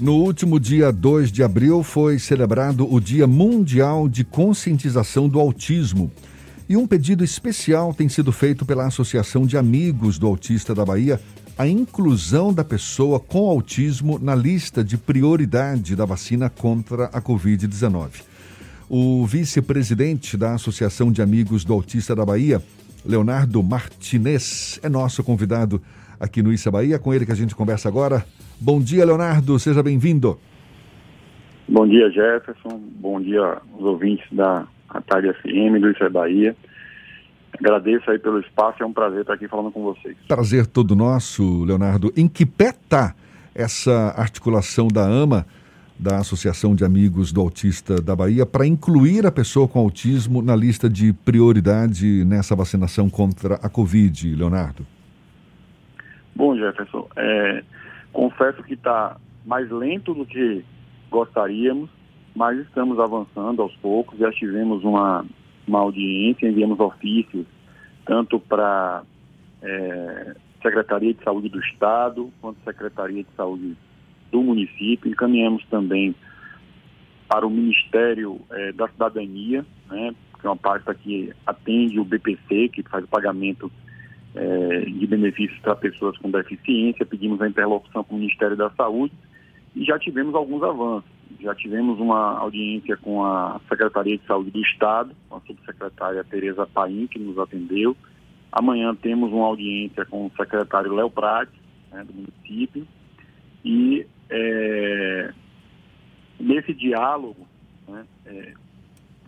No último dia 2 de abril foi celebrado o Dia Mundial de Conscientização do Autismo. E um pedido especial tem sido feito pela Associação de Amigos do Autista da Bahia, a inclusão da pessoa com autismo na lista de prioridade da vacina contra a Covid-19. O vice-presidente da Associação de Amigos do Autista da Bahia, Leonardo Martinez, é nosso convidado aqui no Issa Bahia. Com ele que a gente conversa agora. Bom dia, Leonardo. Seja bem-vindo. Bom dia, Jefferson. Bom dia aos ouvintes da Tarde FM do Issa Bahia. Agradeço aí pelo espaço, é um prazer estar aqui falando com vocês. Prazer todo nosso, Leonardo. Em que pé está essa articulação da AMA, da Associação de Amigos do Autista da Bahia, para incluir a pessoa com autismo na lista de prioridade nessa vacinação contra a Covid, Leonardo? Bom, Jefferson, é, Confesso que está mais lento do que gostaríamos, mas estamos avançando aos poucos. Já tivemos uma, uma audiência, enviamos ofícios tanto para é, Secretaria de Saúde do Estado quanto Secretaria de Saúde do município. Encaminhamos também para o Ministério é, da Cidadania, né, que é uma pasta que atende o BPC, que faz o pagamento é, de benefícios para pessoas com deficiência, pedimos a interlocução com o Ministério da Saúde e já tivemos alguns avanços. Já tivemos uma audiência com a Secretaria de Saúde do Estado, com a subsecretária Tereza Paim, que nos atendeu. Amanhã temos uma audiência com o secretário Léo Prates, né, do município. E é, nesse diálogo, né, é,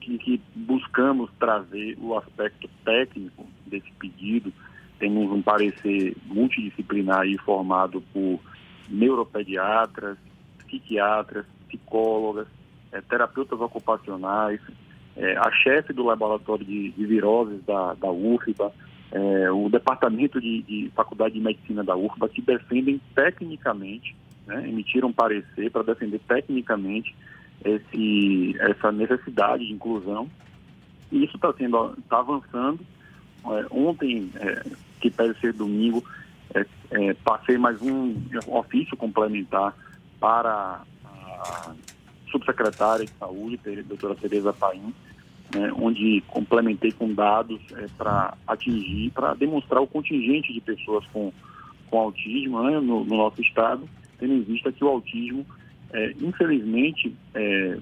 que, que buscamos trazer o aspecto técnico desse pedido, temos um parecer multidisciplinar aí formado por neuropediatras, psiquiatras, psicólogas, é, terapeutas ocupacionais, é, a chefe do laboratório de, de viroses da, da UFBA, é, o departamento de, de, faculdade de medicina da UFBA, que defendem tecnicamente, né, emitiram parecer para defender tecnicamente esse, essa necessidade de inclusão. E isso está sendo, está avançando. Ontem, que pede ser domingo, é, é, passei mais um ofício complementar para a subsecretária de saúde, a doutora Tereza Paim, né, onde complementei com dados é, para atingir, para demonstrar o contingente de pessoas com, com autismo né, no, no, nosso estado, tendo em vista que o autismo, é, infelizmente, é,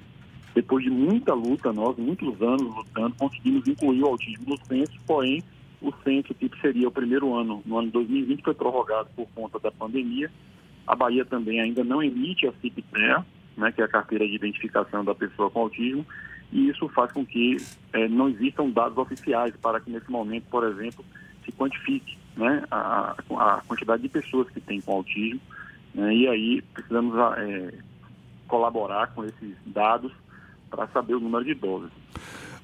depois de muita luta, nós, muitos anos lutando, conseguimos incluir o autismo no censo, porém, o censo, que seria o primeiro ano, no ano 2020, foi prorrogado por conta da pandemia. A Bahia também ainda não emite a CIP-TEA, né, que é a carteira de identificação da pessoa com autismo, e isso faz com que é, não existam dados oficiais para que nesse momento, por exemplo, se quantifique né, a, a quantidade de pessoas que têm com autismo, né, e aí precisamos é, colaborar com esses dados para saber o número de idosos.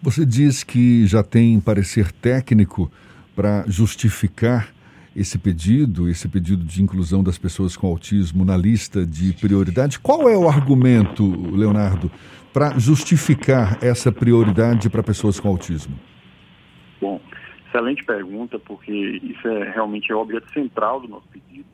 Você diz que já tem parecer técnico para justificar esse pedido, esse pedido de inclusão das pessoas com autismo na lista de prioridade. Qual é o argumento, Leonardo, para justificar essa prioridade para pessoas com autismo? Bom, excelente pergunta, porque isso é realmente é o objeto central do nosso pedido.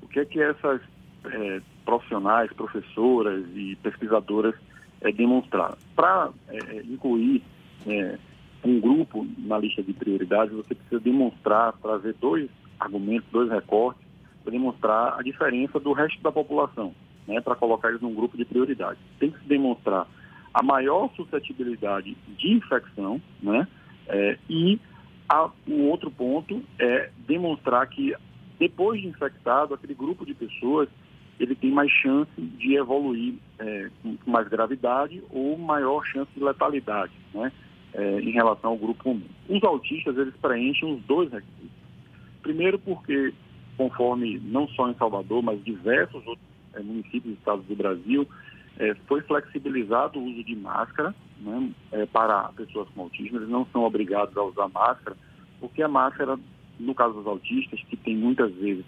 O que é que essas é, profissionais, professoras e pesquisadoras é, demonstraram? Para é, incluir é, um grupo na lista de prioridades, você precisa demonstrar, trazer dois argumentos, dois recortes, para demonstrar a diferença do resto da população, né, para colocar eles num grupo de prioridades. Tem que se demonstrar a maior suscetibilidade de infecção, né, é, e a, o outro ponto é demonstrar que depois de infectado, aquele grupo de pessoas ele tem mais chance de evoluir é, com mais gravidade ou maior chance de letalidade, né? É, em relação ao grupo comum. Os autistas, eles preenchem os dois requisitos. Primeiro porque, conforme não só em Salvador, mas diversos outros é, municípios e estados do Brasil, é, foi flexibilizado o uso de máscara né, para pessoas com autismo. Eles não são obrigados a usar máscara, porque a máscara, no caso dos autistas, que tem muitas vezes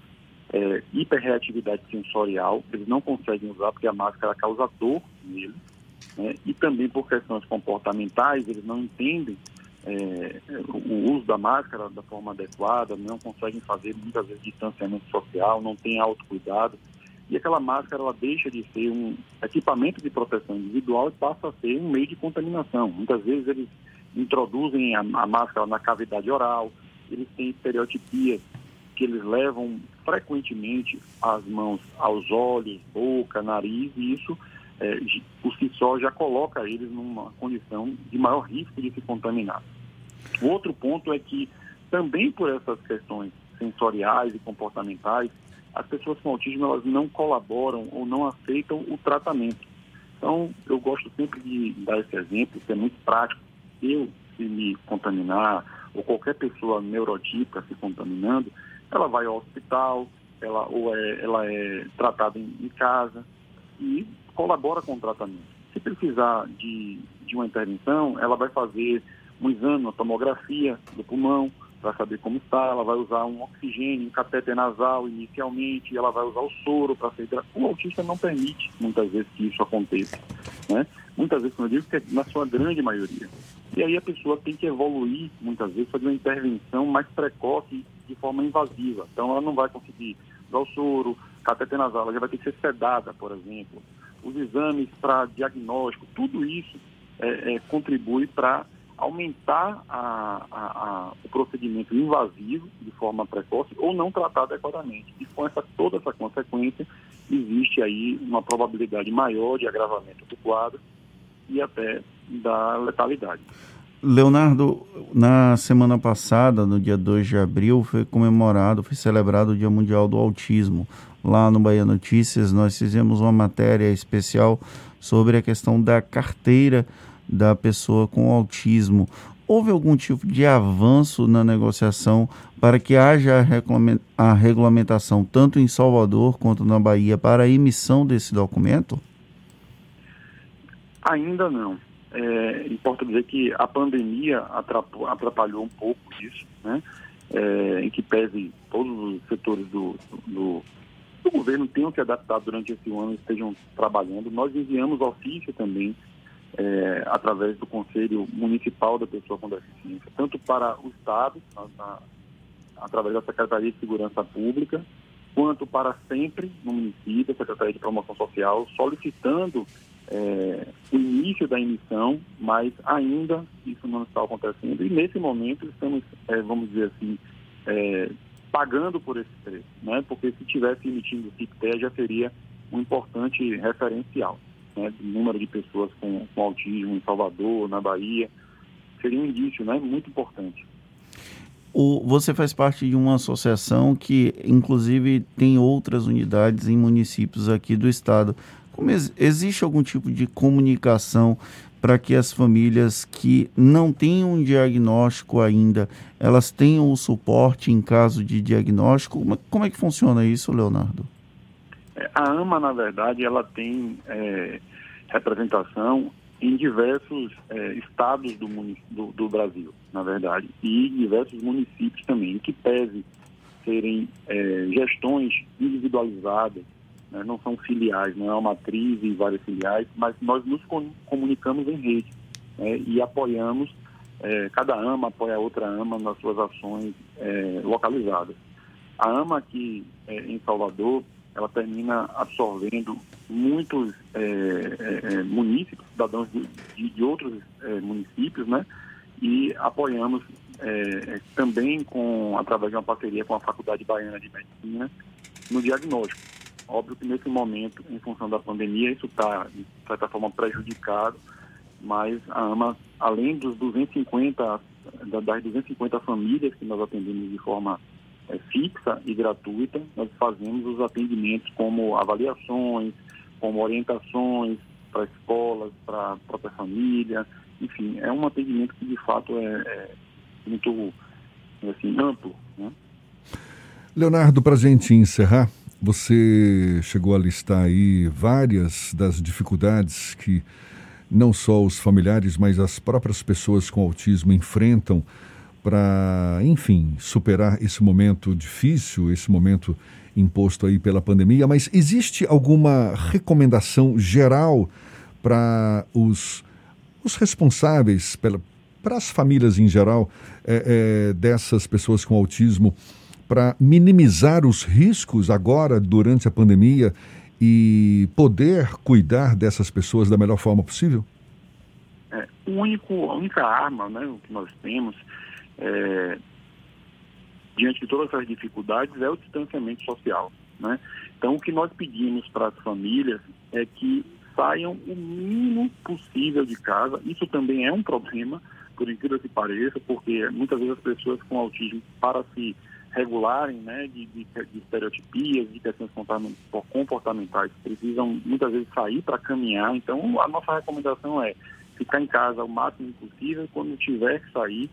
é, hiperreatividade sensorial, eles não conseguem usar porque a máscara causa dor neles né? e também por questões comportamentais, eles não entendem é, o uso da máscara da forma adequada, não conseguem fazer muitas vezes distanciamento social, não têm autocuidado. e aquela máscara ela deixa de ser um equipamento de proteção individual e passa a ser um meio de contaminação. Muitas vezes eles introduzem a, a máscara na cavidade oral, eles têm estereotipias que eles levam frequentemente as mãos aos olhos, boca, nariz, e isso é, por si só já coloca eles numa condição de maior risco de se contaminar. O outro ponto é que também por essas questões sensoriais e comportamentais, as pessoas com autismo elas não colaboram ou não aceitam o tratamento. Então, eu gosto sempre de dar esse exemplo, que é muito prático. Eu, se me contaminar, ou qualquer pessoa neurotípica se contaminando, ela vai ao hospital, ela, ou é, ela é tratada em, em casa e colabora com o tratamento. Se precisar de, de uma intervenção, ela vai fazer um exame, uma tomografia do pulmão, para saber como está, ela vai usar um oxigênio, um catéter nasal inicialmente, ela vai usar o soro para ser... O autista não permite, muitas vezes, que isso aconteça. Né? Muitas vezes, como eu digo, que é na sua grande maioria. E aí a pessoa tem que evoluir, muitas vezes, fazer uma intervenção mais precoce de forma invasiva. Então, ela não vai conseguir usar o soro, catéter nasal, ela já vai ter que ser sedada, por exemplo. Os exames para diagnóstico, tudo isso é, é, contribui para aumentar a, a, a, o procedimento invasivo de forma precoce ou não tratar adequadamente. E com essa, toda essa consequência, existe aí uma probabilidade maior de agravamento do quadro e até da letalidade. Leonardo, na semana passada, no dia 2 de abril, foi comemorado, foi celebrado o Dia Mundial do Autismo. Lá no Bahia Notícias, nós fizemos uma matéria especial sobre a questão da carteira da pessoa com autismo. Houve algum tipo de avanço na negociação para que haja a regulamentação tanto em Salvador quanto na Bahia para a emissão desse documento? Ainda não. É, importa dizer que a pandemia atrapalhou, um pouco isso, né? É, em que pese todos os setores do, do, do governo tenham se adaptado durante esse ano e estejam trabalhando. Nós enviamos ofício também é, através do Conselho Municipal da Pessoa com Deficiência, tanto para o Estado, na, na, através da Secretaria de Segurança Pública, quanto para sempre no município, a Secretaria de Promoção Social, solicitando é, o início da emissão, mas ainda isso não está acontecendo. E nesse momento estamos, é, vamos dizer assim, é, pagando por esse preço, né? porque se tivesse emitindo o CIPTE já seria um importante referencial né, do número de pessoas com, com autismo em Salvador, na Bahia, seria um indício né, muito importante. O, você faz parte de uma associação que, inclusive, tem outras unidades em municípios aqui do estado. Como ex, existe algum tipo de comunicação para que as famílias que não têm um diagnóstico ainda, elas tenham o suporte em caso de diagnóstico? Como, como é que funciona isso, Leonardo? É, a AMA, na verdade, ela tem é, representação em diversos é, estados do, do, do, Brasil, na verdade, e diversos municípios também, que pese serem é, gestões individualizadas, né, não são filiais, não é uma matriz e várias filiais, mas nós nos comunicamos em rede né, e apoiamos, é, cada AMA apoia a outra AMA nas suas ações é, localizadas. A AMA aqui em Salvador, ela termina absorvendo muitos é, é, é munícipes, cidadãos de, de outros é, municípios, né? E apoiamos é, também com através de uma parceria com a Faculdade Baiana de Medicina no diagnóstico. Óbvio que nesse momento, em função da pandemia, isso está, de certa forma, prejudicado, mas a AMA, além dos 250, das 250 famílias que nós atendemos de forma é, fixa e gratuita, nós fazemos os atendimentos como avaliações, como orientações para escolas, para a própria família, enfim, é um atendimento que de fato é, é muito assim, amplo. Né? Leonardo, para a gente encerrar, você chegou a listar aí várias das dificuldades que não só os familiares, mas as próprias pessoas com autismo enfrentam para, enfim, superar esse momento difícil, esse momento imposto aí pela pandemia, mas existe alguma recomendação geral para os, os responsáveis, para as famílias em geral, é, é, dessas pessoas com autismo, para minimizar os riscos agora, durante a pandemia, e poder cuidar dessas pessoas da melhor forma possível? É, único, a única arma né, que nós temos é, diante de todas essas dificuldades é o distanciamento social. Né? Então, o que nós pedimos para as famílias é que saiam o mínimo possível de casa. Isso também é um problema, por incrível que pareça, porque muitas vezes as pessoas com autismo, para se regularem né, de, de, de estereotipias, de questões comportamentais, precisam muitas vezes sair para caminhar. Então, a nossa recomendação é ficar em casa o máximo possível. Quando tiver que sair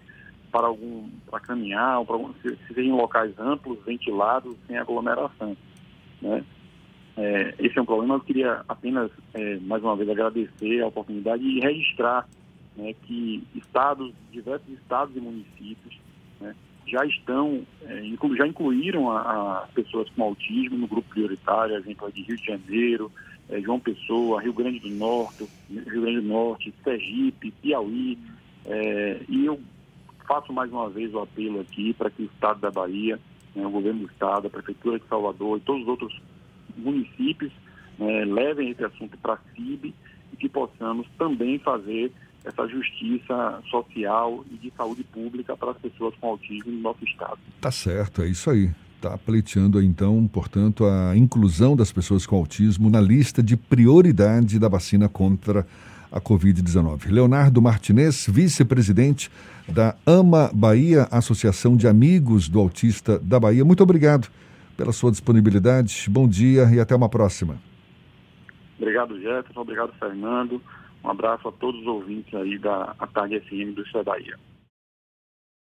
para algum para caminhar, ou para algum, se, se em locais amplos, ventilados, sem aglomeração. Né? É, esse é um problema. Eu queria apenas, é, mais uma vez, agradecer a oportunidade e registrar né, que estados, diversos estados e municípios né, já estão, é, já incluíram as pessoas com autismo no grupo prioritário, exemplo de Rio de Janeiro, é, João Pessoa, Rio Grande do Norte, Rio Grande do Norte, Sergipe, Piauí, é, e eu faço mais uma vez o apelo aqui para que o Estado da Bahia, né, o governo do Estado, a Prefeitura de Salvador e todos os outros municípios né, levem esse assunto para a CIB e que possamos também fazer essa justiça social e de saúde pública para as pessoas com autismo no nosso estado. Tá certo, é isso aí. Está pleiteando, então, portanto, a inclusão das pessoas com autismo na lista de prioridade da vacina contra a Covid-19. Leonardo Martinez, vice-presidente da AMA Bahia, Associação de Amigos do Autista da Bahia. Muito obrigado pela sua disponibilidade. Bom dia e até uma próxima. Obrigado, Jefferson. Obrigado, Fernando. Um abraço a todos os ouvintes aí da Tarde FM do Estado da Bahia.